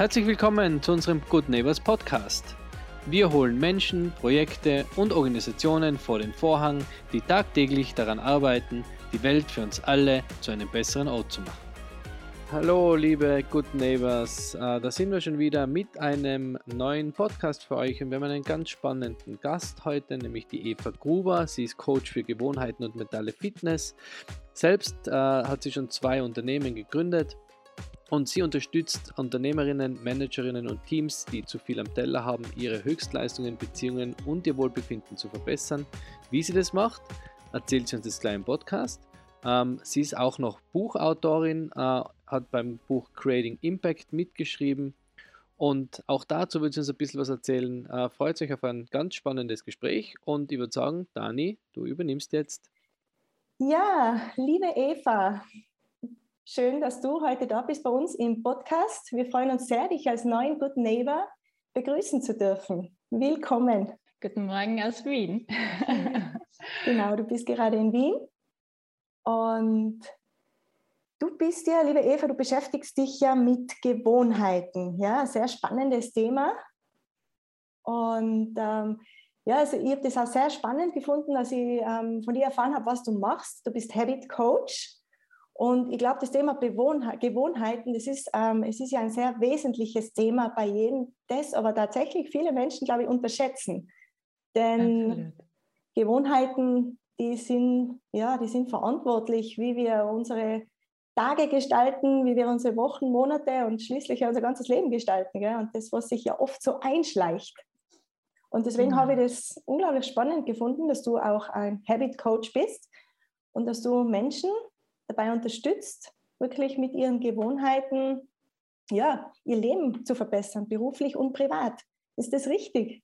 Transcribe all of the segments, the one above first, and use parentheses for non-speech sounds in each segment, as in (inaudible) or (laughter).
Herzlich willkommen zu unserem Good Neighbors Podcast. Wir holen Menschen, Projekte und Organisationen vor den Vorhang, die tagtäglich daran arbeiten, die Welt für uns alle zu einem besseren Ort zu machen. Hallo, liebe Good Neighbors, äh, da sind wir schon wieder mit einem neuen Podcast für euch und wir haben einen ganz spannenden Gast heute, nämlich die Eva Gruber. Sie ist Coach für Gewohnheiten und mentale Fitness. Selbst äh, hat sie schon zwei Unternehmen gegründet und sie unterstützt Unternehmerinnen, Managerinnen und Teams, die zu viel am Teller haben, ihre Höchstleistungen, Beziehungen und ihr Wohlbefinden zu verbessern. Wie sie das macht, erzählt sie uns jetzt gleich im Podcast. Ähm, sie ist auch noch Buchautorin, äh, hat beim Buch Creating Impact mitgeschrieben und auch dazu wird sie uns ein bisschen was erzählen. Äh, freut euch auf ein ganz spannendes Gespräch und ich würde sagen, Dani, du übernimmst jetzt. Ja, liebe Eva, schön, dass du heute da bist bei uns im Podcast. Wir freuen uns sehr, dich als neuen Good Neighbor begrüßen zu dürfen. Willkommen. Guten Morgen aus Wien. (laughs) genau, du bist gerade in Wien und du bist ja, liebe Eva, du beschäftigst dich ja mit Gewohnheiten. Ja, sehr spannendes Thema. Und ähm, ja, also ich habe das auch sehr spannend gefunden, als ich ähm, von dir erfahren habe, was du machst. Du bist Habit Coach. Und ich glaube, das Thema Gewohnheiten, das ist, ähm, es ist ja ein sehr wesentliches Thema bei jedem, das aber tatsächlich viele Menschen, glaube ich, unterschätzen. Denn Absolut. Gewohnheiten die sind, ja, die sind verantwortlich, wie wir unsere Tage gestalten, wie wir unsere Wochen, Monate und schließlich unser ganzes Leben gestalten. Gell? Und das, was sich ja oft so einschleicht. Und deswegen mhm. habe ich das unglaublich spannend gefunden, dass du auch ein Habit Coach bist und dass du Menschen dabei unterstützt, wirklich mit ihren Gewohnheiten ja, ihr Leben zu verbessern, beruflich und privat. Ist das richtig?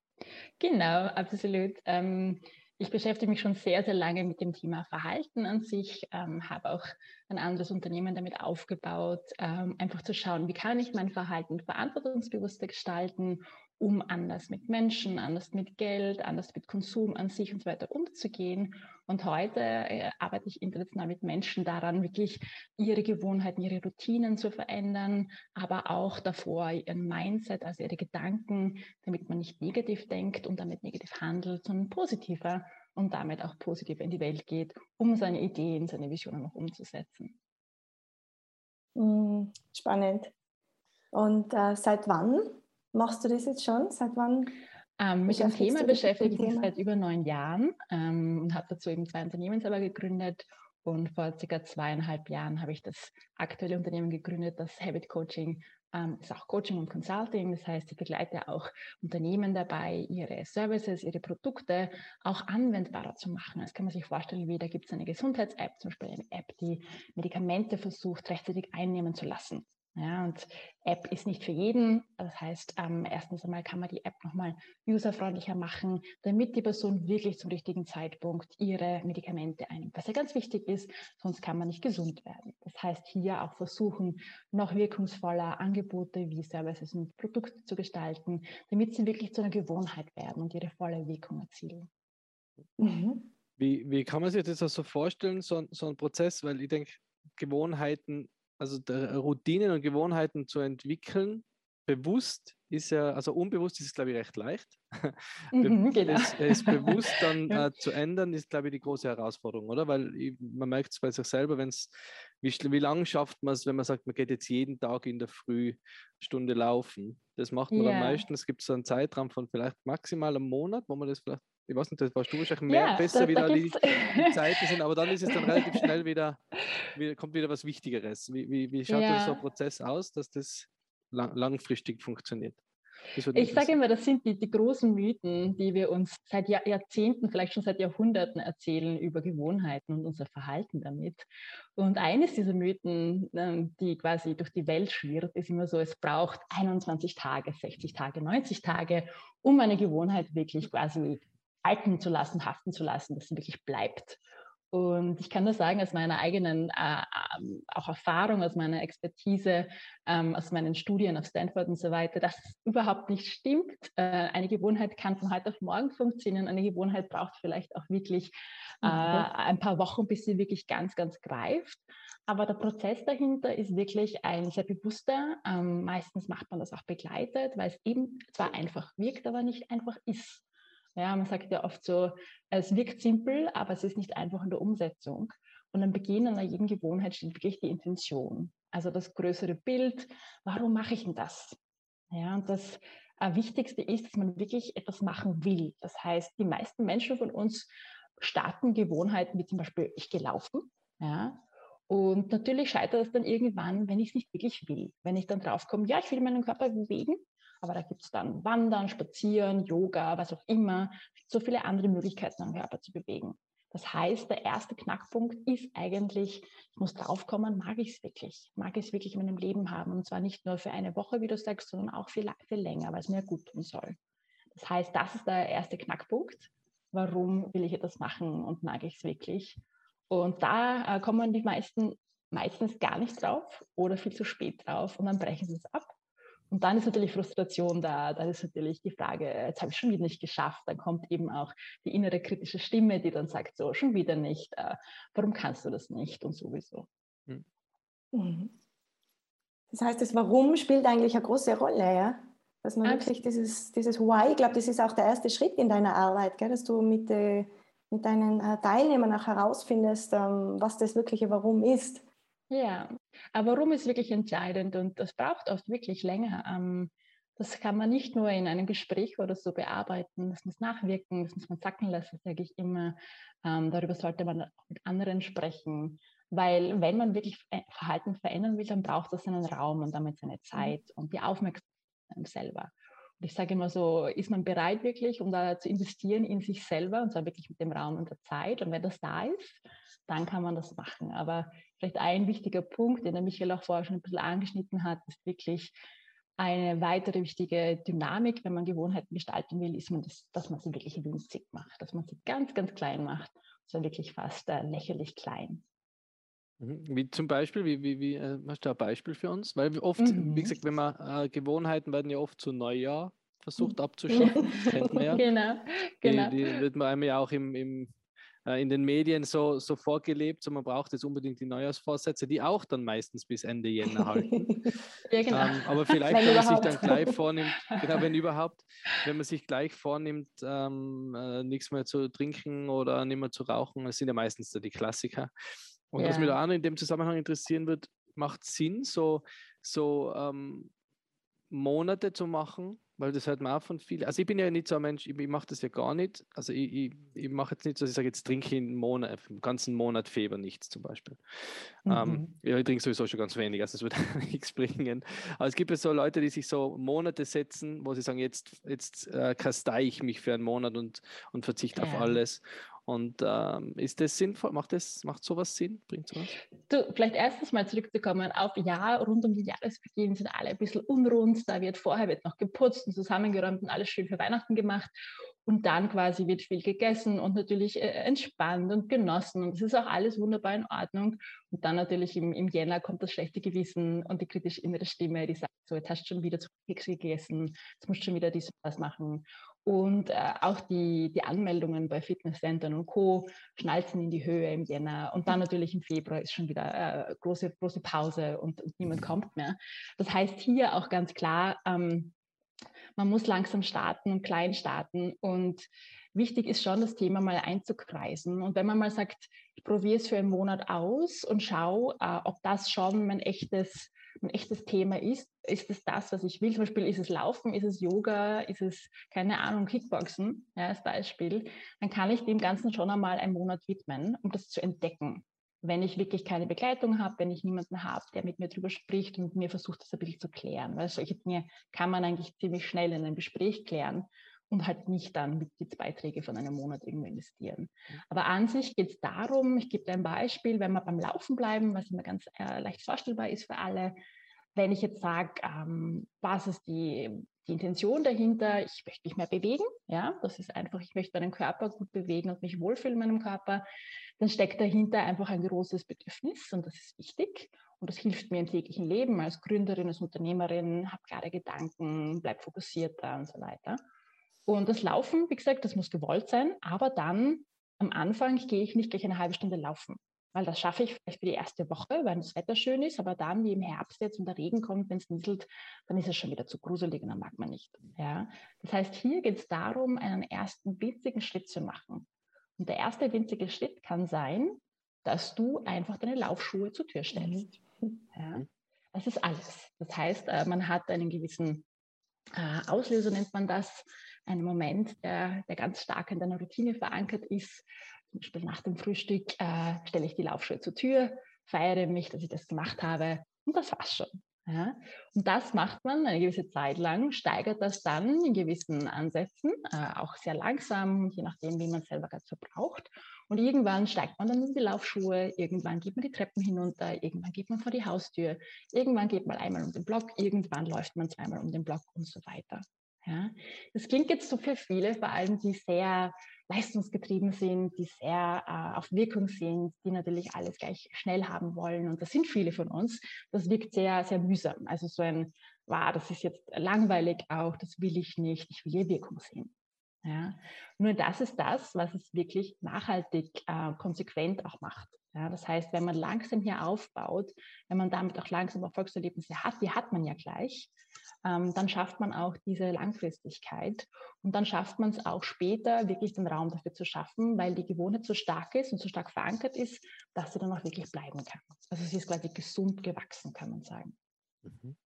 Genau, absolut. Ähm, ich beschäftige mich schon sehr, sehr lange mit dem Thema Verhalten an sich, ähm, habe auch ein anderes Unternehmen damit aufgebaut, ähm, einfach zu schauen, wie kann ich mein Verhalten verantwortungsbewusster gestalten um anders mit Menschen, anders mit Geld, anders mit Konsum an sich und so weiter umzugehen. Und heute äh, arbeite ich international mit Menschen daran, wirklich ihre Gewohnheiten, ihre Routinen zu verändern, aber auch davor ihren Mindset, also ihre Gedanken, damit man nicht negativ denkt und damit negativ handelt, sondern positiver und damit auch positiv in die Welt geht, um seine Ideen, seine Visionen noch umzusetzen. Hm, spannend. Und äh, seit wann Machst du das jetzt schon? Seit wann? Ähm, mit dem Thema beschäftige ich mich seit über neun Jahren ähm, und habe dazu eben zwei Unternehmen selber gegründet. Und vor circa zweieinhalb Jahren habe ich das aktuelle Unternehmen gegründet, das Habit Coaching ähm, ist auch Coaching und Consulting. Das heißt, ich begleite auch Unternehmen dabei, ihre Services, ihre Produkte auch anwendbarer zu machen. Das kann man sich vorstellen, wie da gibt es eine Gesundheits-App, zum Beispiel eine App, die Medikamente versucht, rechtzeitig einnehmen zu lassen. Ja, und App ist nicht für jeden. Das heißt, ähm, erstens einmal kann man die App nochmal userfreundlicher machen, damit die Person wirklich zum richtigen Zeitpunkt ihre Medikamente einnimmt. Was ja ganz wichtig ist, sonst kann man nicht gesund werden. Das heißt, hier auch versuchen, noch wirkungsvoller Angebote wie Services und Produkte zu gestalten, damit sie wirklich zu einer Gewohnheit werden und ihre volle Wirkung erzielen. Mhm. Wie, wie kann man sich das so vorstellen, so, so ein Prozess? Weil ich denke, Gewohnheiten also Routinen und Gewohnheiten zu entwickeln, bewusst ist ja, also unbewusst ist es, glaube ich, recht leicht. (laughs) Mhm, genau. es, es, bewusst dann (laughs) ja. äh, zu ändern, ist, glaube ich, die große Herausforderung, oder? Weil ich, man merkt es bei sich selber, wenn es, wie, wie lange schafft man es, wenn man sagt, man geht jetzt jeden Tag in der Früh Stunde laufen. Das macht man ja. dann meistens, gibt es so einen Zeitraum von vielleicht maximal einem Monat, wo man das vielleicht ich weiß nicht, das warst du wahrscheinlich mehr ja, besser, da, wie da die, die (laughs) Zeiten sind, aber dann ist es dann relativ schnell wieder, wieder kommt wieder was Wichtigeres. Wie, wie, wie schaut ja. so ein Prozess aus, dass das lang, langfristig funktioniert? Ich sage immer, das sind die, die, großen Mythen, die wir uns seit Jahr, Jahrzehnten, vielleicht schon seit Jahrhunderten erzählen über Gewohnheiten und unser Verhalten damit. Und eines dieser Mythen, ähm, die quasi durch die Welt schwirrt, ist immer so, es braucht 21 Tage, 60 Tage, 90 Tage, um eine Gewohnheit wirklich quasi halten zu lassen, haften zu lassen, dass sie wirklich bleibt. Und ich kann nur sagen, aus meiner eigenen äh, ähm, auch Erfahrung, aus meiner Expertise, ähm, aus meinen Studien auf Stanford und so weiter, dass es überhaupt nicht stimmt. Äh, eine Gewohnheit kann von heute auf morgen funktionieren. Eine Gewohnheit braucht vielleicht auch wirklich äh, mhm. ein paar Wochen, bis sie wirklich ganz, ganz greift. Aber der Prozess dahinter ist wirklich ein sehr bewusster. Ähm, meistens macht man das auch begleitet, weil es eben zwar einfach wirkt, aber nicht einfach ist. Ja, man sagt ja oft so, es wirkt simpel, aber es ist nicht einfach in der Umsetzung. Und am Beginn einer jeden Gewohnheit steht wirklich die Intention. Also das größere Bild, warum mache ich denn das? Ja, und das äh, Wichtigste ist, dass man wirklich etwas machen will. Das heißt, die meisten Menschen von uns starten Gewohnheiten wie zum Beispiel, ich gehe laufen. Ja, und natürlich scheitert es dann irgendwann, wenn ich es nicht wirklich will. Wenn ich dann draufkomme, ja, ich will meinen Körper bewegen, aber da gibt es dann Wandern, Spazieren, Yoga, was auch immer, so viele andere Möglichkeiten, am Körper zu bewegen. Das heißt, der erste Knackpunkt ist eigentlich, ich muss draufkommen, mag ich es wirklich? Mag ich es wirklich in meinem Leben haben? Und zwar nicht nur für eine Woche, wie du sagst, sondern auch viel, viel länger, weil es mir gut tun soll. Das heißt, das ist der erste Knackpunkt. Warum will ich etwas machen und mag ich es wirklich? Und da äh, kommen die meisten meistens gar nicht drauf oder viel zu spät drauf und dann brechen sie es ab und dann ist natürlich Frustration da. Dann ist natürlich die Frage, jetzt habe ich schon wieder nicht geschafft. Dann kommt eben auch die innere kritische Stimme, die dann sagt, so, schon wieder nicht. Äh, warum kannst du das nicht? Und sowieso. Hm. Mhm. Das heißt, das Warum spielt eigentlich eine große Rolle, ja? Dass man Absolut. wirklich dieses, dieses Why, ich glaube, das ist auch der erste Schritt in deiner Arbeit, gell? dass du mit, äh, mit deinen äh, Teilnehmern auch herausfindest, ähm, was das wirkliche Warum ist. Ja, aber warum ist wirklich entscheidend und das braucht oft wirklich länger. Ähm, das kann man nicht nur in einem Gespräch oder so bearbeiten, das muss nachwirken, das muss man sacken lassen, sage ich immer. Ähm, darüber sollte man auch mit anderen sprechen, weil wenn man wirklich Verhalten verändern will, dann braucht das einen Raum und damit seine mhm. Zeit und die Aufmerksamkeit selber. Ich sage immer so, ist man bereit wirklich, um da zu investieren in sich selber und zwar wirklich mit dem Raum und der Zeit und wenn das da ist, dann kann man das machen. Aber vielleicht ein wichtiger Punkt, den der Michael auch vorher schon ein bisschen angeschnitten hat, ist wirklich eine weitere wichtige Dynamik, wenn man Gewohnheiten gestalten will, ist man das, dass man sie wirklich winzig macht, dass man sie ganz, ganz klein macht, so wirklich fast äh, lächerlich klein. Mhm. Wie zum Beispiel, wie, wie, wie äh, hast du ein Beispiel für uns? Weil oft, mhm. wie gesagt, wenn man äh, Gewohnheiten werden ja oft zu Neujahr versucht abzuschaffen, kennt man (laughs) ja. Genau, genau. Die, die wird man einem ja auch im, im äh, in den Medien so, so vorgelebt, so man braucht jetzt unbedingt die Neujahrsvorsätze, die auch dann meistens bis Ende Jänner halten. (laughs) ja, genau. Ähm, aber vielleicht, wenn, wenn man sich dann gleich vornimmt, (laughs) genau, wenn überhaupt, wenn man sich gleich vornimmt, ähm, äh, nichts mehr zu trinken oder nicht mehr zu rauchen, das sind ja meistens so die Klassiker. Und ja. was mich da auch noch in dem Zusammenhang interessieren wird, macht Sinn, so, so ähm, Monate zu machen, weil das hört man auch von vielen. Also ich bin ja nicht so ein Mensch, ich, ich mache das ja gar nicht. Also ich, ich, ich mache jetzt nicht so, dass ich sage, jetzt trinke ich einen, Monat, einen ganzen Monat Feber nichts zum Beispiel. Ähm, mhm. Ähm, ja, ich trinke sowieso schon ganz wenig, also es wird (laughs) nichts bringen. Aber es gibt ja so Leute, die sich so Monate setzen, wo sie sagen, jetzt, jetzt äh, kastei ich mich für einen Monat und, und verzichte ja. auf alles. Und ähm, ist das sinnvoll? Macht, das, macht sowas Sinn? Bringt sowas? Du, vielleicht erstens mal zurückzukommen auf Ja, rund um die Jahresbeginn sind alle ein bisschen unrund. Da wird vorher wird noch geputzt und zusammengeräumt und alles schön für Weihnachten gemacht. Und dann quasi wird viel gegessen und natürlich äh, entspannt und genossen. Und das ist auch alles wunderbar in Ordnung. Und dann natürlich im, im Jänner kommt das schlechte Gewissen und die kritisch innere Stimme, die sagt, so, jetzt hast du schon wieder zu viel gegessen, jetzt musst du schon wieder dies und das machen. Und äh, auch die, die Anmeldungen bei Fitnesscentern und Co. schnalzen in die Höhe im Jänner. Und dann natürlich im Februar ist schon wieder äh, große, große Pause und, und, niemand kommt mehr. Das heißt hier auch ganz klar, ähm, man muss langsam starten und klein starten. Und wichtig ist schon, das Thema mal einzukreisen. Und wenn man mal sagt, ich probiere es für einen Monat aus und schaue, äh, ob das schon mein echtes ein echtes Thema ist, ist es das, was ich will. Zum Beispiel ist es Laufen, ist es Yoga, ist es, keine Ahnung, Kickboxen, ja, als Beispiel, dann kann ich dem Ganzen schon einmal einen Monat widmen, um das zu entdecken. Wenn ich wirklich keine Begleitung habe, wenn ich niemanden habe, der mit mir darüber spricht und mir versucht, das ein bisschen zu klären. Weil solche Dinge kann man eigentlich ziemlich schnell in einem Gespräch klären und halt nicht dann Mitgliedsbeiträge von einem Monat irgendwo investieren. Aber an sich geht es darum, ich gebe dir ein Beispiel, wenn wir beim Laufen bleiben, was immer ganz äh, leicht vorstellbar ist für alle, wenn ich jetzt sage, ähm, was ist die, die Intention dahinter, ich möchte mich mehr bewegen, ja, das ist einfach, ich möchte meinen Körper gut bewegen und mich wohlfühlen in meinem Körper, dann steckt dahinter einfach ein großes Bedürfnis und das ist wichtig. Und das hilft mir im täglichen Leben als Gründerin, als Unternehmerin, habe klare Gedanken, bleib fokussierter und so weiter. Und das Laufen, wie gesagt, das muss gewollt sein, aber dann am Anfang gehe ich nicht gleich eine halbe Stunde laufen, weil das schaffe ich vielleicht für die erste Woche, weil das Wetter schön ist, aber dann, wie im Herbst jetzt und der Regen kommt, wenn es nieselt, dann ist es schon wieder zu gruselig und dann mag man nicht. Ja? Das heißt, hier geht es darum, einen ersten winzigen Schritt zu machen. Und der erste winzige Schritt kann sein, dass du einfach deine Laufschuhe zur Tür stellst. Ja? Das ist alles. Das heißt, äh, man hat einen gewissen äh, Auslöser, nennt man das, einen Moment, der, der ganz stark in deiner Routine verankert ist. Zum Beispiel nach dem Frühstück äh, stelle ich die Laufschuhe zur Tür, feiere mich, dass ich das gemacht habe und das war's schon. Ja? Und das macht man eine gewisse Zeit lang, steigert das dann in gewissen Ansätzen, äh, auch sehr langsam, je nachdem, wie man es selber gerade so braucht. Und irgendwann steigt man dann in die Laufschuhe, irgendwann geht man die Treppen hinunter, irgendwann geht man vor die Haustür, irgendwann geht man einmal um den Block, irgendwann läuft man zweimal um den Block und so weiter. Ja? Das klingt jetzt so für viele, vor allem die sehr leistungsgetrieben sind, die sehr äh, auf Wirkung sind, die natürlich alles gleich schnell haben wollen. Und das sind viele von uns. Das wirkt sehr, sehr mühsam. Also so ein, wow, das ist jetzt langweilig auch, das will ich nicht, ich will hier Wirkung sehen. Ja? Nur das ist das, was es wirklich nachhaltig, äh, konsequent auch macht. Ja? Das heißt, wenn man langsam hier aufbaut, wenn man damit auch langsam Erfolgserlebnisse hat, die hat man ja gleich, ähm, dann schafft man auch diese Langfristigkeit und dann schafft man es auch später, wirklich den Raum dafür zu schaffen, weil die Gewohnheit so stark ist und so stark verankert ist, dass sie dann auch wirklich bleiben kann. Also sie ist quasi gesund gewachsen, kann man sagen. Mhm.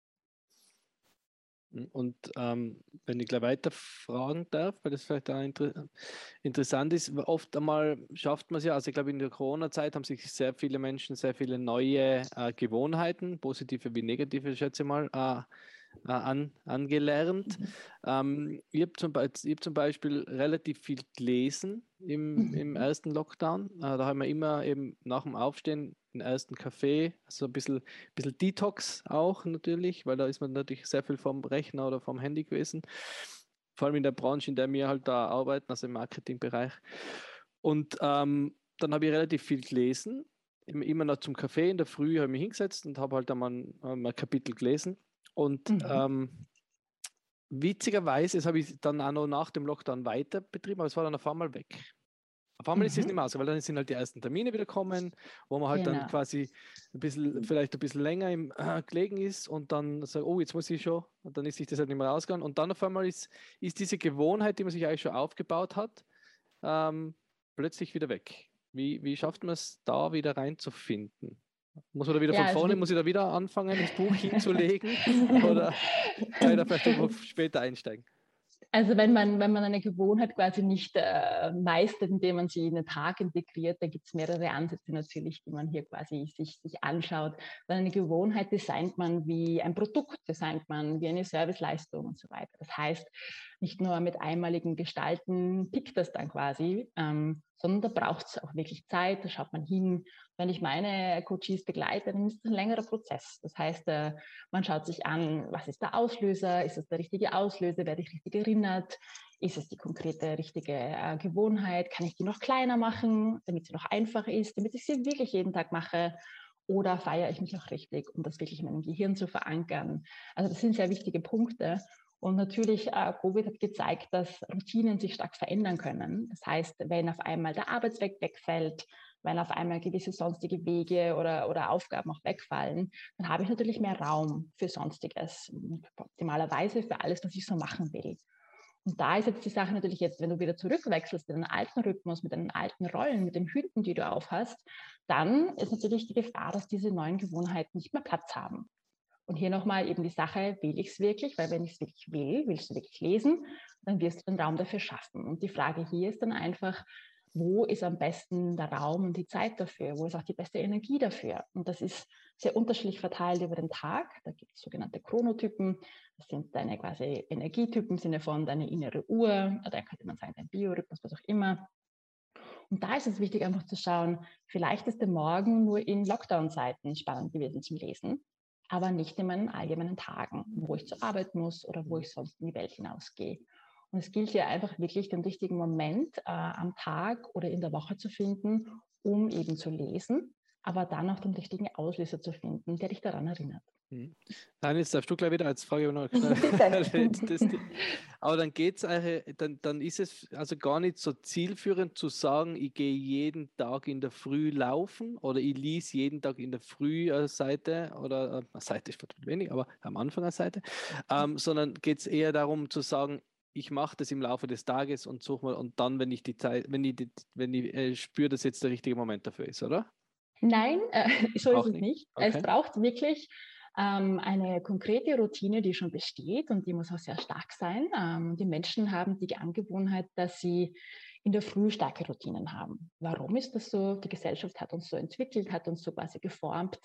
Und ähm, wenn ich gleich weiter fragen darf, weil das vielleicht auch inter interessant ist, oft einmal schafft man es ja, also ich glaube in der Corona-Zeit haben sich sehr viele Menschen sehr viele neue äh, Gewohnheiten, positive wie negative, schätze ich mal, äh, äh, an, angelernt. Mhm. Ähm, ich habe zum, hab zum, Beispiel relativ viel gelesen im, mhm. im ersten Lockdown. Äh, da haben wir immer eben nach dem Aufstehen den ersten Kaffee, also ein bisschen, bisschen Detox auch natürlich, weil da ist man natürlich sehr viel vom Rechner oder vom Handy gewesen. Vor allem in der Branche, in der wir halt da arbeiten, also im Marketingbereich. Und ähm, dann habe ich relativ viel gelesen, immer noch zum Kaffee in der Früh habe ich mich hingesetzt und habe halt einmal ein, ein Kapitel gelesen. Und mhm. ähm, witzigerweise, das habe ich dann auch noch nach dem Lockdown weiter betrieben, aber es war dann auf einmal weg. Auf einmal mhm. ist es mhm. nicht mehr aus, weil dann sind halt die ersten Termine wieder kommen, wo man halt genau. dann quasi ein bisschen, vielleicht ein bisschen länger im äh, gelegen ist und dann sagt, oh, jetzt muss ich schon, und dann ist sich das halt nicht mehr rausgegangen. Und dann auf einmal ist, ist diese Gewohnheit, die man sich eigentlich schon aufgebaut hat, ähm, plötzlich wieder weg. Wie, wie schafft man es da wieder reinzufinden? Muss man da wieder ja, von vorne, muss ich da wieder anfangen, (laughs) das (laughs) Buch hinzulegen? oder kann ich da vielleicht später einsteigen? Also wenn man, wenn man eine Gewohnheit quasi nicht äh, meistert, indem man sie in den Tag integriert, da gibt es mehrere Ansätze natürlich, die man hier quasi sich, sich anschaut. Weil eine Gewohnheit designt man wie ein Produkt, designt man wie eine Serviceleistung und so weiter. Das heißt, nicht nur mit einmaligen Gestalten pickt das dann quasi, ähm, sondern da braucht es auch wirklich Zeit, da schaut man hin. Wenn ich meine Coaches begleite, dann ist es ein längerer Prozess. Das heißt, äh, man schaut sich an, was ist der Auslöser, ist es der richtige Auslöser, werde ich richtig erinnert, ist es die konkrete richtige äh, Gewohnheit, kann ich die noch kleiner machen, damit sie noch einfacher ist, damit ich sie wirklich jeden Tag mache oder feiere ich mich auch richtig, um das wirklich in meinem Gehirn zu verankern. Also das sind sehr wichtige Punkte. Und natürlich, äh, Covid hat gezeigt, dass Routinen sich stark verändern können. Das heißt, wenn auf einmal der Arbeitsweg wegfällt, wenn auf einmal gewisse sonstige Wege oder, oder Aufgaben auch wegfallen, dann habe ich natürlich mehr Raum für Sonstiges, optimalerweise für alles, was ich so machen will. Und da ist jetzt die Sache natürlich jetzt, wenn du wieder zurückwechselst in den alten Rhythmus, mit den alten Rollen, mit den Hüten, die du aufhast, dann ist natürlich die Gefahr, dass diese neuen Gewohnheiten nicht mehr Platz haben. Und hier nochmal eben die Sache, will ich es wirklich? Weil wenn ich es wirklich will, willst du wirklich lesen, dann wirst du den Raum dafür schaffen. Und die Frage hier ist dann einfach, wo ist am besten der Raum und die Zeit dafür? Wo ist auch die beste Energie dafür? Und das ist sehr unterschiedlich verteilt über den Tag. Da gibt es sogenannte Chronotypen. Das sind deine quasi Energietypen im Sinne von deine innere Uhr, oder könnte man sagen, dein Biorhythmus, was auch immer. Und da ist es wichtig, einfach zu schauen, vielleicht ist der Morgen nur in Lockdown-Zeiten spannend gewesen zum Lesen aber nicht in meinen allgemeinen Tagen, wo ich zur Arbeit muss oder wo ich sonst in die Welt hinausgehe. Und es gilt ja einfach wirklich den richtigen Moment äh, am Tag oder in der Woche zu finden, um eben zu lesen, aber dann auch den richtigen Auslöser zu finden, der dich daran erinnert. Hm. Nein, jetzt darfst du gleich wieder als Frage noch (laughs) (laughs) Aber dann geht es dann, dann ist es also gar nicht so zielführend zu sagen, ich gehe jeden Tag in der Früh laufen oder ich lese jeden Tag in der Früh eine Seite oder äh, eine Seite ist wenig, aber am Anfang eine Seite, ähm, sondern geht es eher darum zu sagen, ich mache das im Laufe des Tages und suche mal und dann, wenn ich die Zeit, wenn ich, die, wenn ich äh, spüre, dass jetzt der richtige Moment dafür ist, oder? Nein, äh, (laughs) so Auch ist es nicht. Okay. Es braucht wirklich ähm, eine konkrete Routine, die schon besteht und die muss auch sehr stark sein. Ähm, die Menschen haben die Angewohnheit, dass sie in der Früh starke Routinen haben. Warum ist das so? Die Gesellschaft hat uns so entwickelt, hat uns so quasi geformt.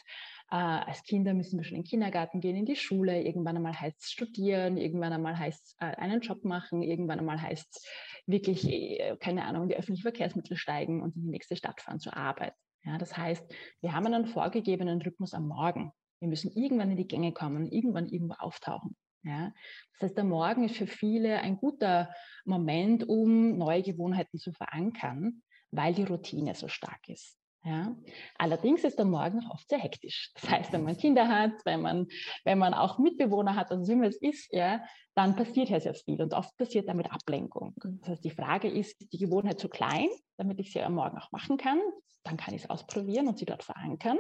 Äh, als Kinder müssen wir schon in den Kindergarten gehen, in die Schule. Irgendwann einmal heißt es studieren, irgendwann einmal heißt es äh, einen Job machen, irgendwann einmal heißt es wirklich, äh, keine Ahnung, in die öffentlichen Verkehrsmittel steigen und in die nächste Stadt fahren zur Arbeit. Ja, das heißt, wir haben einen vorgegebenen Rhythmus am Morgen. Wir müssen irgendwann in die Gänge kommen, irgendwann irgendwo auftauchen. Ja? Das heißt, der Morgen ist für viele ein guter Moment, um neue Gewohnheiten zu verankern, weil die Routine so stark ist. Ja? Allerdings ist der Morgen oft sehr hektisch. Das heißt, wenn man Kinder hat, wenn man, wenn man auch Mitbewohner hat, also wie man es ist, ja, dann passiert ja sehr viel und oft passiert damit Ablenkung. Das heißt, die Frage ist, ist die Gewohnheit zu klein, damit ich sie am Morgen auch machen kann? Dann kann ich es ausprobieren und sie dort verankern.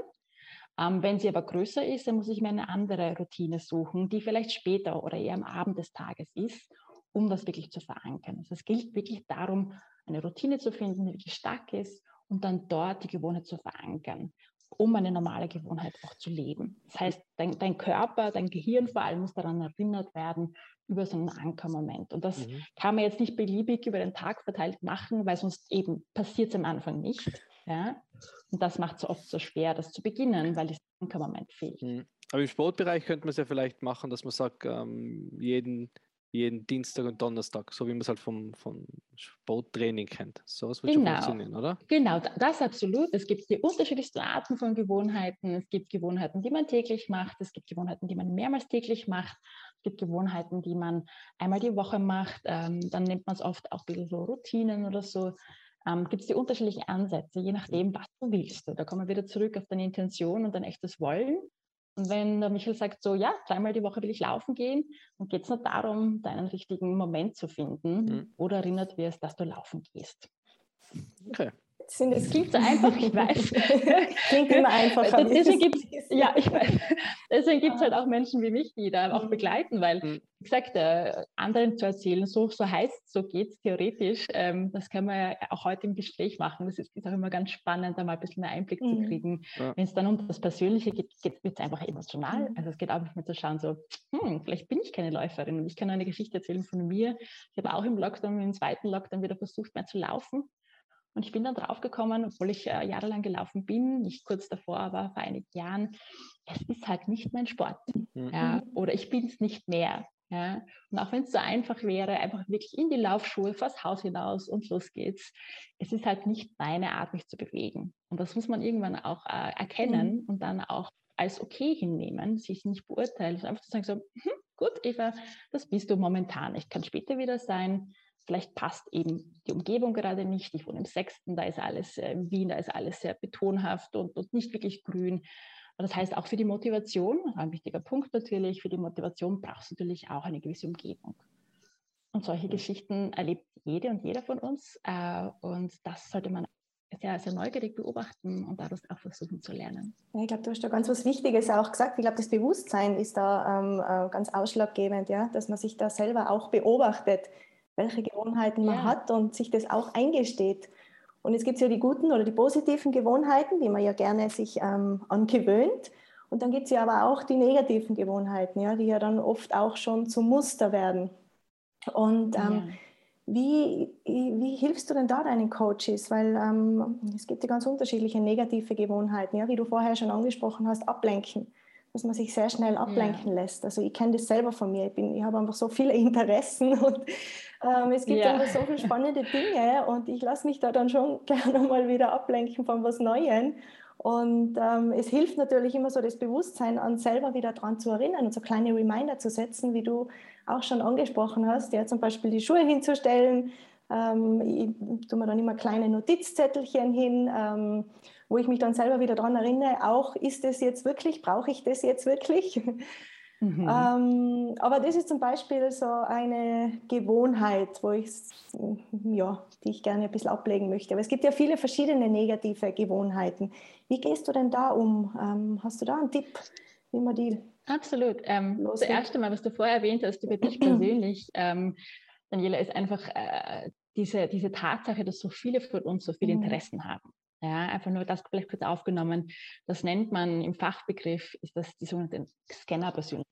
Ähm, wenn sie aber größer ist, dann muss ich mir eine andere Routine suchen, die vielleicht später oder eher am Abend des Tages ist, um das wirklich zu verankern. Also es gilt wirklich darum, eine Routine zu finden, die wirklich stark ist und dann dort die Gewohnheit zu verankern, um eine normale Gewohnheit auch zu leben. Das heißt, dein, dein Körper, dein Gehirn vor allem muss daran erinnert werden über so einen Ankermoment. Und das mhm. kann man jetzt nicht beliebig über den Tag verteilt machen, weil sonst eben passiert es am Anfang nicht. Ja? Und das macht es oft so schwer, das zu beginnen, weil das Ankermoment fehlt. Mhm. Aber im Sportbereich könnte man es ja vielleicht machen, dass man sagt, ähm, jeden, jeden Dienstag und Donnerstag, so wie man es halt vom, vom Sporttraining kennt. So was wird genau. schon funktionieren, oder? Genau, das absolut. Es gibt die unterschiedlichsten Arten von Gewohnheiten. Es gibt Gewohnheiten, die man täglich macht. Es gibt Gewohnheiten, die man mehrmals täglich macht. Es gibt Gewohnheiten, die man einmal die Woche macht. Ähm, dann nennt man es oft auch ein bisschen so Routinen oder so ähm, gibt es die unterschiedlichen Ansätze, je nachdem, was du willst. Da kommen wir wieder zurück auf deine Intention und dein echtes Wollen. Und wenn der Michael sagt, so ja, dreimal die Woche will ich laufen gehen, dann geht es nur darum, deinen richtigen Moment zu finden, mhm. oder erinnert wirst, dass du laufen gehst. Okay. Sind es klingt so einfach, ich weiß. (laughs) klingt immer einfacher. deswegen gibt es ja, ich weiß. Deswegen gibt es halt auch Menschen wie mich, die da auch mhm. begleiten, weil, mhm. wie gesagt, äh, anderen zu erzählen, so, so heißt so geht es theoretisch, ähm, das kann man ja auch heute im Gespräch machen. Das ist, ist auch immer ganz spannend, da mal ein bisschen einen Einblick mhm. zu kriegen. Ja. Wenn es dann um das Persönliche geht, wird es einfach emotional. Mhm. Also es geht auch nicht mehr zu schauen, so, hm, vielleicht bin ich keine Läuferin und ich kann eine Geschichte erzählen von mir. Ich habe auch im Lockdown, im zweiten Lockdown wieder versucht, mehr zu laufen und ich bin dann draufgekommen, obwohl ich äh, jahrelang gelaufen bin, nicht kurz davor, aber vor einigen Jahren, es ist halt nicht mein Sport. Mhm. Ja, oder ich bin es nicht mehr. Ja. Und auch wenn es so einfach wäre, einfach wirklich in die Laufschuhe, vors Haus hinaus und los geht's. Es ist halt nicht meine Art, mich zu bewegen. Und das muss man irgendwann auch äh, erkennen mhm. und dann auch als okay hinnehmen, sich nicht beurteilen, einfach zu sagen so, hm, gut, Eva, das bist du momentan. Ich kann später wieder sein vielleicht passt eben die Umgebung gerade nicht. Ich wohne im Sechsten, da ist alles, äh, in Wien, da ist alles sehr betonhaft und, und nicht wirklich grün. Und das heißt, auch für die Motivation, ein wichtiger Punkt natürlich, für die Motivation brauchst du natürlich auch eine gewisse Umgebung. Und solche Geschichten erlebt jede und jeder von uns. Äh, und das sollte man sehr, sehr neugierig beobachten und daraus auch versuchen zu lernen. Ja, ich glaube, du hast da ganz was Wichtiges auch gesagt. Ich glaube, das Bewusstsein ist da ähm, äh, ganz ausschlaggebend, ja? dass man sich da selber auch beobachtet welche Gewohnheiten man ja. hat und sich das auch eingesteht. Und es gibt ja die guten oder die positiven Gewohnheiten, die man ja gerne sich ähm, angewöhnt. Und dann gibt es ja aber auch die negativen Gewohnheiten, ja, die ja dann oft auch schon zum Muster werden. Und ähm, ja. wie, wie hilfst du denn da deinen Coaches? Weil ähm, es gibt ja ganz unterschiedliche negative Gewohnheiten, ja, wie du vorher schon angesprochen hast, ablenken dass man sich sehr schnell ablenken ja. lässt. Also ich kenne das selber von mir. Ich, bin, ich habe einfach so viele (laughs) Interessen und ähm, es gibt ja. einfach so viele spannende Dinge und ich lasse mich da dann schon (laughs) gerne mal wieder ablenken von was Neuem. Und ähm, es hilft natürlich immer so das Bewusstsein an selber wieder daran zu erinnern und so kleine Reminder zu setzen, wie du auch schon angesprochen hast, ja zum Beispiel die Schuhe hinzustellen. Ähm, ich tue mir dann immer kleine Notizzettelchen hin, ähm, wo ich mich dann selber wieder daran erinnere, auch ist das jetzt wirklich, brauche ich das jetzt wirklich? (laughs) Mhm. Ähm, aber das ist zum Beispiel so eine Gewohnheit, wo ich, ja, die ich gerne ein bisschen ablegen möchte. Aber es gibt ja viele verschiedene negative Gewohnheiten. Wie gehst du denn da um? Ähm, hast du da einen Tipp, wie man die Absolut. Ähm, das erste Mal, was du vorher erwähnt hast über dich persönlich, (clears throat) ähm, Daniela, ist einfach äh, diese, diese Tatsache, dass so viele von uns so viele mhm. Interessen haben. Ja, einfach nur das vielleicht kurz aufgenommen. Das nennt man im Fachbegriff, ist das die sogenannte Scanner-Persönlichkeit.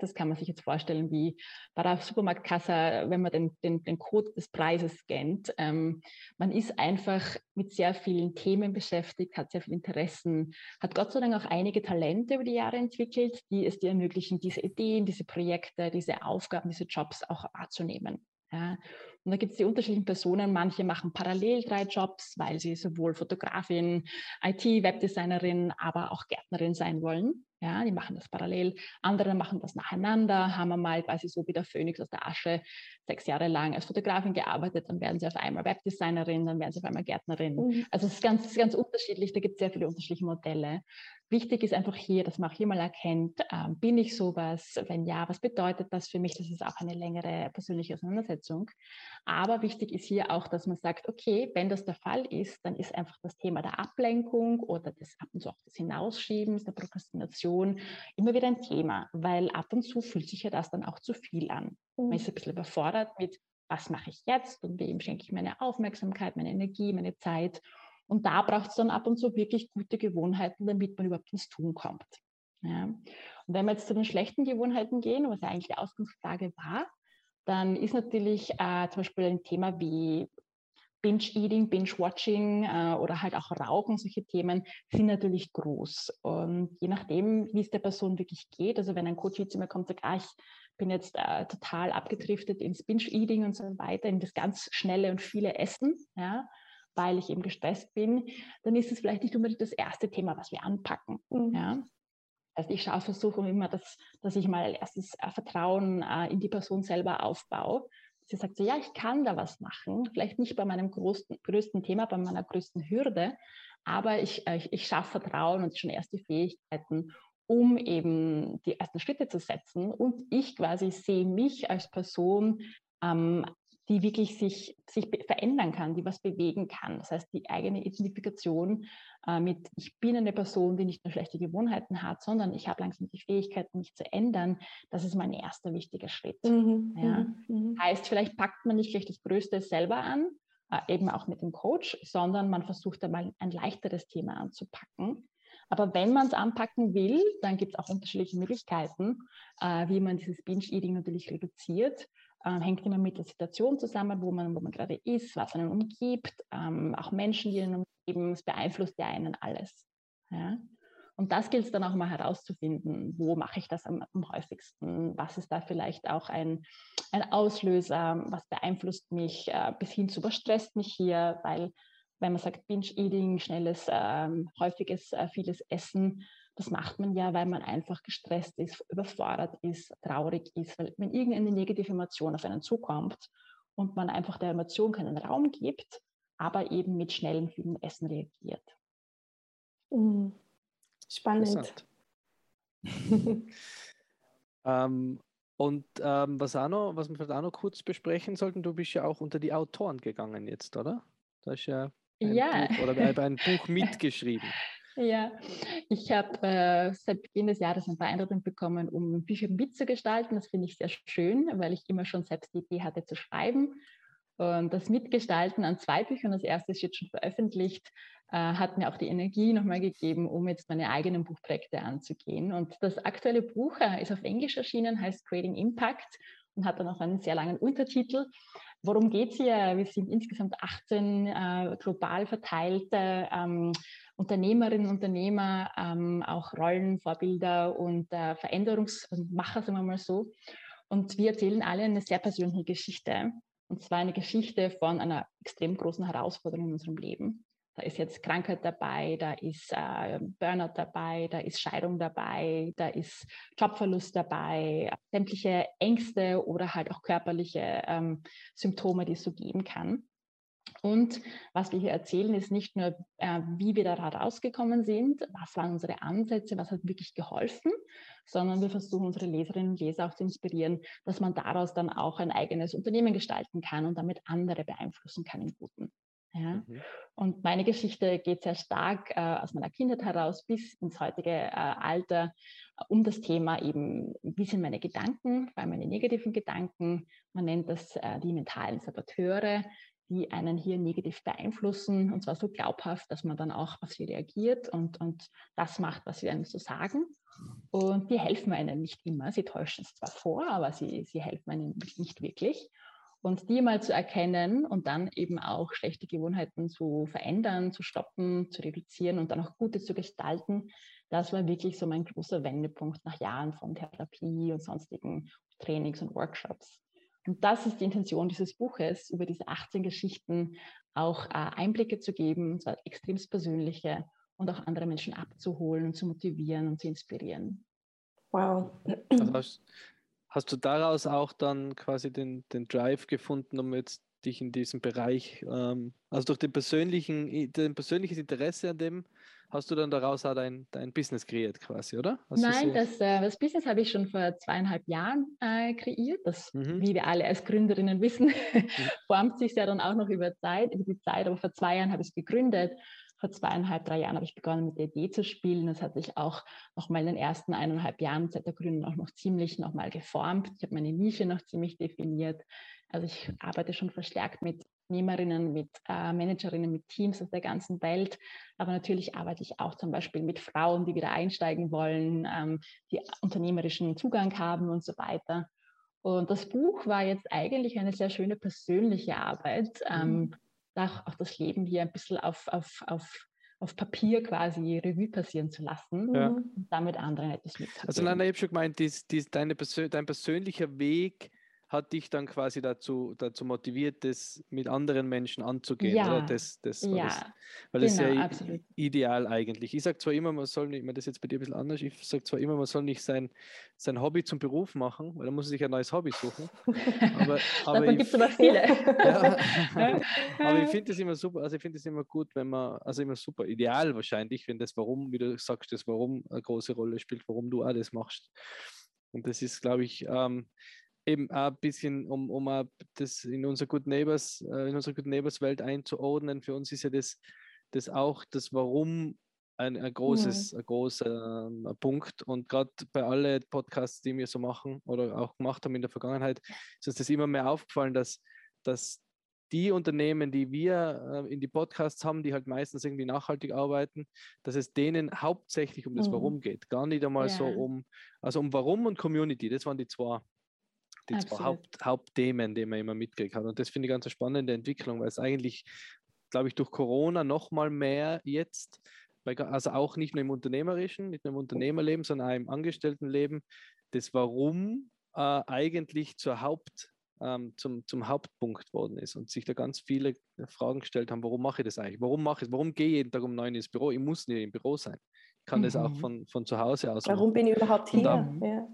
Das kann man sich jetzt vorstellen wie bei der Supermarktkasse, wenn man den, den, den Code des Preises scannt. Ähm, man ist einfach mit sehr vielen Themen beschäftigt, hat sehr viele Interessen, hat Gott sei Dank auch einige Talente über die Jahre entwickelt, die es dir ermöglichen, diese Ideen, diese Projekte, diese Aufgaben, diese Jobs auch wahrzunehmen. Ja. Und da gibt es die unterschiedlichen Personen. Manche machen parallel drei Jobs, weil sie sowohl Fotografin, IT, Webdesignerin, aber auch Gärtnerin sein wollen. Ja, die machen das parallel. Andere machen das nacheinander, haben einmal quasi so wie der Phönix aus der Asche sechs Jahre lang als Fotografin gearbeitet, dann werden sie auf einmal Webdesignerin, dann werden sie auf einmal Gärtnerin. Mhm. Also es ist ganz, ist ganz unterschiedlich, da gibt es sehr viele unterschiedliche Modelle. Wichtig ist einfach hier, dass man auch hier mal erkennt, ähm, bin ich sowas? Wenn ja, was bedeutet das für mich? Das ist auch eine längere persönliche Auseinandersetzung. Aber wichtig ist hier auch, dass man sagt, okay, wenn das der Fall ist, dann ist einfach das Thema der Ablenkung oder des ab und zu auch des Hinausschiebens, der Prokrastination immer wieder ein Thema, weil ab und zu fühlt sich ja das dann auch zu viel an. Man ist ein bisschen überfordert mit, was mache ich jetzt und wem schenke ich meine Aufmerksamkeit, meine Energie, meine Zeit. Und da braucht es dann ab und zu wirklich gute Gewohnheiten, damit man überhaupt ins Tun kommt. Ja. Und wenn wir jetzt zu den schlechten Gewohnheiten gehen, was ja eigentlich die Ausgangslage war, dann ist natürlich äh, zum Beispiel ein Thema wie Binge-Eating, Binge-Watching äh, oder halt auch Rauchen, solche Themen sind natürlich groß. Und je nachdem, wie es der Person wirklich geht, also wenn ein Coach zu mir kommt und sagt, ah, ich bin jetzt äh, total abgedriftet ins Binge-Eating und so weiter, in das ganz schnelle und viele Essen, ja, weil ich eben gestresst bin, dann ist es vielleicht nicht unbedingt das erste Thema, was wir anpacken. Mhm. Ja. Also ich schaue, versuche immer, dass, dass ich mal erstes äh, Vertrauen äh, in die Person selber aufbaue. Sie sagt so, ja, ich kann da was machen, vielleicht nicht bei meinem größten, größten Thema, bei meiner größten Hürde, aber ich, äh, ich, ich schaffe Vertrauen und schon erste Fähigkeiten, um eben die ersten Schritte zu setzen. Und ich quasi sehe mich als Person ähm, die wirklich sich, sich verändern kann, die was bewegen kann. Das heißt, die eigene Identifikation äh, mit, ich bin eine Person, die nicht nur schlechte Gewohnheiten hat, sondern ich habe langsam die Fähigkeit, mich zu ändern, das ist mein erster wichtiger Schritt. Mhm, ja. Mhm, mhm. Heißt, vielleicht packt man nicht gleich das Größte selber an, äh, eben auch mit dem Coach, sondern man versucht einmal ein leichteres Thema anzupacken. Aber wenn man es anpacken will, dann gibt es auch unterschiedliche Möglichkeiten, äh, wie man dieses Binge-Eating natürlich reduziert ähm, hängt immer mit der Situation zusammen, wo man, wo man gerade ist, was einen umgibt, ähm, auch Menschen, die einen umgeben, es beeinflusst ja einen alles. Ja? Und das gilt es dann auch mal herauszufinden, wo mache ich das am, am, häufigsten, was ist da vielleicht auch ein, ein Auslöser, was beeinflusst mich, äh, bis hin zu was stresst mich hier, weil wenn man sagt Binge-Eating, schnelles, äh, häufiges, äh, vieles Essen, das macht man ja, weil man einfach gestresst ist, überfordert ist, traurig ist, weil wenn irgendeine negative Emotion auf einen zukommt und man einfach der Emotion keinen Raum gibt, aber eben mit schnellem, vielen Essen reagiert. Mhm. Spannend. (laughs) ähm, und ähm, was, auch noch, was wir vielleicht auch noch kurz besprechen sollten, du bist ja auch unter die Autoren gegangen jetzt, oder? Da ist ja ein ja. Buch, oder ein Buch (laughs) mitgeschrieben. Ja, ich habe äh, seit Beginn des Jahres ein paar Einladungen bekommen, um Bücher mitzugestalten. Das finde ich sehr schön, weil ich immer schon selbst die Idee hatte zu schreiben. Und das Mitgestalten an zwei Büchern, das erste ist jetzt schon veröffentlicht, äh, hat mir auch die Energie nochmal gegeben, um jetzt meine eigenen Buchprojekte anzugehen. Und das aktuelle Buch äh, ist auf Englisch erschienen, heißt Creating Impact und hat dann auch einen sehr langen Untertitel. Worum geht es hier? Wir sind insgesamt 18 äh, global verteilte ähm, Unternehmerinnen und Unternehmer, ähm, auch Rollenvorbilder und äh, Veränderungsmacher, sagen wir mal so. Und wir erzählen alle eine sehr persönliche Geschichte. Und zwar eine Geschichte von einer extrem großen Herausforderung in unserem Leben. Da ist jetzt Krankheit dabei, da ist äh, Burnout dabei, da ist Scheidung dabei, da ist Jobverlust dabei, sämtliche Ängste oder halt auch körperliche ähm, Symptome, die es so geben kann. Und was wir hier erzählen, ist nicht nur, äh, wie wir da rausgekommen sind, was waren unsere Ansätze, was hat wirklich geholfen, sondern wir versuchen unsere Leserinnen und Leser auch zu inspirieren, dass man daraus dann auch ein eigenes Unternehmen gestalten kann und damit andere beeinflussen kann im Guten. Ja? Mhm. Und meine Geschichte geht sehr stark äh, aus meiner Kindheit heraus bis ins heutige äh, Alter äh, um das Thema eben, wie sind meine Gedanken, vor allem meine negativen Gedanken. Man nennt das äh, die mentalen Saboteure die einen hier negativ beeinflussen und zwar so glaubhaft, dass man dann auch auf sie reagiert und, und das macht, was sie einem so sagen. Und die helfen einem nicht immer. Sie täuschen es zwar vor, aber sie, sie helfen einem nicht wirklich. Und die mal zu erkennen und dann eben auch schlechte Gewohnheiten zu verändern, zu stoppen, zu reduzieren und dann auch gute zu gestalten, das war wirklich so mein großer Wendepunkt nach Jahren von Therapie und sonstigen Trainings und Workshops. Und das ist die Intention dieses Buches, über diese 18 Geschichten auch äh, Einblicke zu geben, und zwar extrem persönliche und auch andere Menschen abzuholen und zu motivieren und zu inspirieren. Wow. Also hast, du daraus auch dann quasi den, den Drive gefunden, um jetzt dich in diesem Bereich, ähm, also durch den persönlichen, den persönliches Interesse an dem hast du dann daraus auch dein, dein Business kreiert quasi, oder? Hast Nein, so das, äh, das Business habe ich schon vor zweieinhalb Jahren äh, kreiert. Das, mhm. wie wir alle als Gründerinnen wissen, mhm. (laughs) formt sich ja dann auch noch über Zeit, über die Zeit. Aber vor zwei Jahren habe ich es gegründet. Vor zweieinhalb, drei Jahren habe ich begonnen, mit der Idee zu spielen. Das hat sich auch noch mal in den ersten eineinhalb Jahren seit der Gründung auch noch ziemlich noch mal geformt. Ich habe meine Nische noch ziemlich definiert. Also ich arbeite schon verstärkt mit Unternehmerinnen, mit äh, Managerinnen, mit Teams aus der ganzen Welt. Aber natürlich arbeite ich auch zum Beispiel mit Frauen, die wieder einsteigen wollen, ähm, die unternehmerischen Zugang haben und so weiter. Und das Buch war jetzt eigentlich eine sehr schöne persönliche Arbeit, ähm, mhm. Auch, auch das Leben hier ein bisschen auf, auf, auf auf Papier quasi Revue passieren zu lassen ja. und damit anderen etwas mitzugeben. Also nein, ich habe schon gemeint, dies, dies, deine Persön dein persönlicher Weg hat dich dann quasi dazu, dazu motiviert, das mit anderen Menschen anzugehen. Ja, oder? Das, das ja. Das, weil das genau, ja absolut. ideal eigentlich. Ich sage zwar immer, man soll nicht, ich meine, das ist jetzt bei dir ein bisschen anders, ich sage zwar immer, man soll nicht sein, sein Hobby zum Beruf machen, weil dann muss man sich ein neues Hobby suchen. Aber, (laughs) aber Davon gibt es aber viele. (laughs) ja, (laughs) aber ich finde es immer super, also ich finde es immer gut, wenn man, also immer super ideal wahrscheinlich, wenn das Warum, wie du sagst, das Warum eine große Rolle spielt, warum du auch das machst. Und das ist, glaube ich, ähm, eben auch ein bisschen, um, um das in unserer Good Neighbors, äh, in unserer Good Neighbors Welt einzuordnen. Für uns ist ja das, das auch das Warum ein, ein großes, ja. ein großer ähm, Punkt. Und gerade bei allen Podcasts, die wir so machen oder auch gemacht haben in der Vergangenheit, ist uns das immer mehr aufgefallen, dass, dass die Unternehmen, die wir äh, in die Podcasts haben, die halt meistens irgendwie nachhaltig arbeiten, dass es denen hauptsächlich um das mhm. Warum geht. Gar nicht einmal ja. so um, also um Warum und Community, das waren die zwei die Absolut. zwei Haupt, Hauptthemen, die man immer mitgekriegt hat. Und das finde ich ganz eine spannende Entwicklung, weil es eigentlich, glaube ich, durch Corona noch mal mehr jetzt, also auch nicht nur im Unternehmerischen, nicht nur im Unternehmerleben, sondern auch im Angestelltenleben, das Warum äh, eigentlich zur Haupt, ähm, zum, zum Hauptpunkt worden ist und sich da ganz viele Fragen gestellt haben, warum mache ich das eigentlich? Warum mache ich es? Warum gehe ich jeden Tag um neun ins Büro? Ich muss nicht im Büro sein. Ich kann mhm. das auch mhm. von, von zu Hause aus Warum machen. bin ich überhaupt hier? Dann, ja.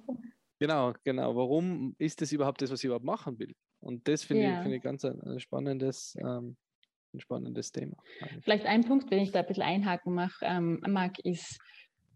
Genau, genau. Warum ist das überhaupt das, was ich überhaupt machen will? Und das finde ja. ich, find ich ganz ein, ein spannendes, ähm, ein spannendes Thema. Vielleicht ein Punkt, wenn ich da ein bisschen einhaken mach, ähm, mag, ist,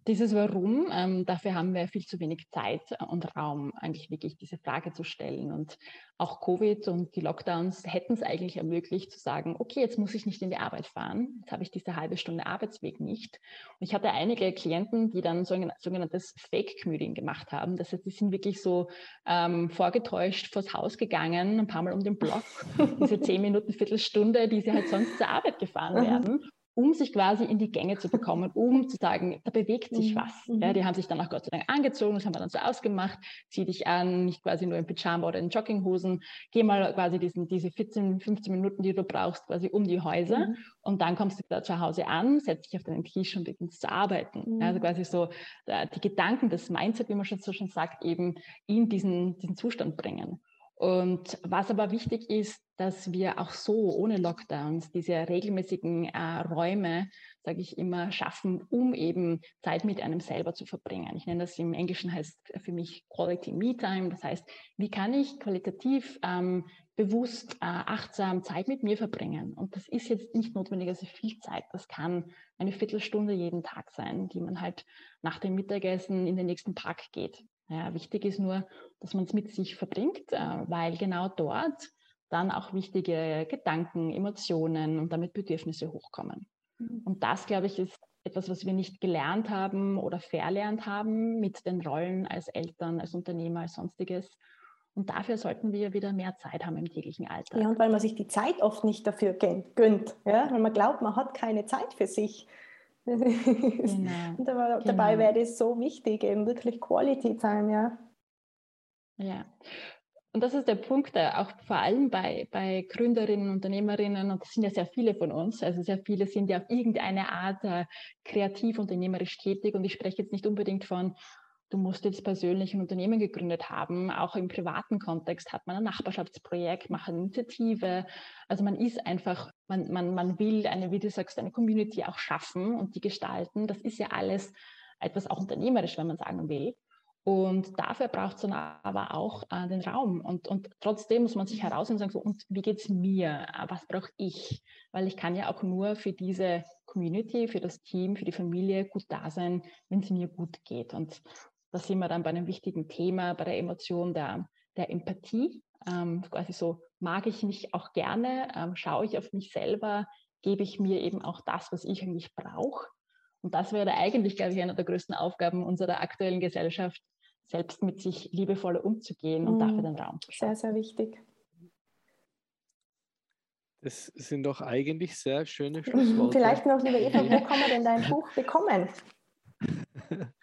dieses Warum, ähm, dafür haben wir viel zu wenig Zeit und Raum, eigentlich wirklich diese Frage zu stellen. Und auch Covid und die Lockdowns hätten es eigentlich ermöglicht, zu sagen, okay, jetzt muss ich nicht in die Arbeit fahren, jetzt habe ich diese halbe Stunde Arbeitsweg nicht. Und ich hatte einige Klienten, die dann so ein sogenanntes Fake-Commuting gemacht haben. Das heißt, die sind wirklich so ähm, vorgetäuscht vors Haus gegangen, ein paar Mal um den Block, (laughs) diese zehn Minuten, Viertelstunde, die sie halt sonst zur Arbeit gefahren mhm. werden um sich quasi in die Gänge zu bekommen, (laughs) um zu sagen, da bewegt sich mhm. was. Ja, mhm. die haben sich dann auch Gott sei Dank angezogen, das haben wir dann so ausgemacht, zieh dich an, nicht quasi nur im Pyjama oder in Jogginghosen, geh mal quasi diesen, diese 14, 15 Minuten, die du brauchst, quasi um die Häuser mhm. und dann kommst du da zu Hause an, setzt dich auf deinen Tisch und beginnst zu arbeiten. Mhm. Also quasi so die Gedanken, das Mindset, wie man schon so schon sagt, eben in diesen, diesen Zustand bringen. Und was aber wichtig ist, dass wir auch so ohne Lockdowns diese regelmäßigen äh, Räume, sage ich immer, schaffen, um eben Zeit mit einem selber zu verbringen. Ich nenne das im Englischen heißt für mich Quality Me Time. Das heißt, wie kann ich qualitativ ähm, bewusst, äh, achtsam Zeit mit mir verbringen? Und das ist jetzt nicht notwendigerweise viel Zeit. Das kann eine Viertelstunde jeden Tag sein, die man halt nach dem Mittagessen in den nächsten Park geht. Ja, wichtig ist nur, dass man es mit sich verbringt, äh, weil genau dort dann auch wichtige Gedanken, Emotionen und damit Bedürfnisse hochkommen. Mhm. Und das, glaube ich, ist etwas, was wir nicht gelernt haben oder verlernt haben mit den Rollen als Eltern, als Unternehmer, als sonstiges. Und dafür sollten wir wieder mehr Zeit haben im täglichen Alltag. Ja, und weil man sich die Zeit oft nicht dafür gönnt, ja? weil man glaubt, man hat keine Zeit für sich. Genau. dabei, genau. dabei wäre das so wichtig, eben wirklich Quality Time, ja. Ja. Und das ist der Punkt, der auch vor allem bei, bei Gründerinnen, Unternehmerinnen, und das sind ja sehr viele von uns, also sehr viele sind ja auf irgendeine Art äh, kreativ unternehmerisch tätig. Und ich spreche jetzt nicht unbedingt von, du musst jetzt persönlich ein Unternehmen gegründet haben. Auch im privaten Kontext hat man ein Nachbarschaftsprojekt, macht eine Initiative. Also man ist einfach, man, man, man will eine, wie du sagst, eine Community auch schaffen und die gestalten. Das ist ja alles etwas auch unternehmerisch, wenn man sagen will. Und dafür braucht es dann aber auch äh, den Raum. Und, und trotzdem muss man sich herausnehmen und sagen, so, und wie geht es mir? Äh, was brauche ich? Weil ich kann ja auch nur für diese Community, für das Team, für die Familie gut da sein, wenn es mir gut geht. Und da sind wir dann bei einem wichtigen Thema, bei der Emotion der, der Empathie. Ähm, quasi so, mag ich mich auch gerne? Ähm, schaue ich auf mich selber? Gebe ich mir eben auch das, was ich eigentlich brauche? Und das wäre eigentlich, glaube ich, eine der größten Aufgaben unserer aktuellen Gesellschaft, selbst mit sich liebevoller umzugehen und mhm. dafür den Raum zu schaffen. Sehr, sehr wichtig. Das sind doch eigentlich sehr schöne (laughs) Schlussworte. Vielleicht noch, liebe Eva, wo kann man denn dein Buch bekommen? (laughs)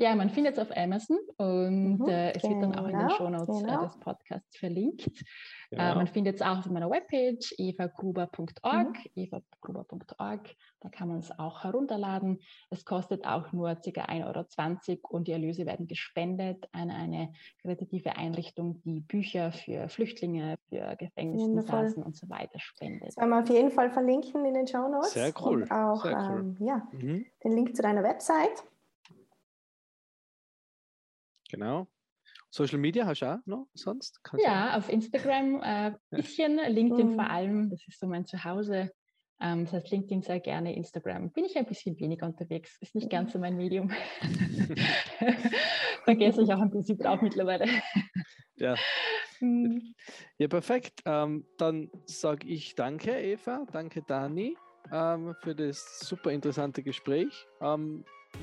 Ja, man findet es auf Amazon und mhm, äh, es genau, wird dann auch in den genau, Show Notes genau. äh, des Podcasts verlinkt. Äh, genau. Äh, man findet es auch auf meiner Webpage evagruber.org, mhm. evagruber.org. Da kann man es auch herunterladen. Es kostet auch nur ca. 1,20 Euro und die Erlöse werden gespendet an eine karitative Einrichtung, die Bücher für Flüchtlinge, für Gefängnisinsassen und so weiter spendet. Das werden wir auf jeden Fall verlinken in den Show Notes. Sehr cool. Und auch Sehr cool. Ähm, ja, mhm. den Link zu deiner Website. Genau. Social Media hast du auch noch sonst? Kannst ja, auf Instagram ein äh, bisschen, LinkedIn vor allem, das ist so mein Zuhause. Ähm, das heißt LinkedIn sehr gerne, Instagram bin ich ein bisschen weniger unterwegs, ist nicht ganz so mein Medium. (laughs) Vergesse ich auch ein bisschen drauf mittlerweile. Ja. Hm. Ja, perfekt. Ähm, dann sage ich danke, Eva, danke, Dani, ähm, für das super interessante Gespräch.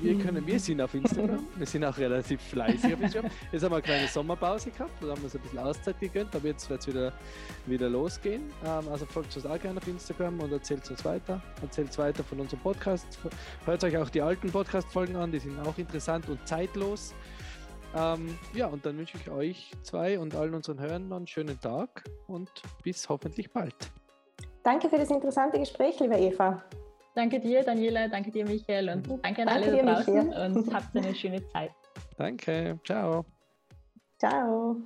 Wir, können, wir sind auf Instagram, (laughs) wir sind auch relativ fleißig auf Instagram. Jetzt haben wir eine kleine Sommerpause gehabt, da haben wir uns ein bisschen Auszeit gegönnt, aber jetzt wird es wieder, wieder losgehen. Ähm, also folgt uns auch gerne auf Instagram und erzählt uns weiter. Erzählt weiter von unserem Podcast. Hört euch auch die alten Podcast-Folgen an, die sind auch interessant und zeitlos. Ähm, ja, und dann wünsche ich euch zwei und allen unseren Hörern noch einen schönen Tag und bis hoffentlich bald. Danke für das interessante Gespräch, liebe Eva. Danke dir, Daniela, danke dir, Michael und danke an danke alle da draußen und habt eine schöne Zeit. Danke, ciao. Ciao.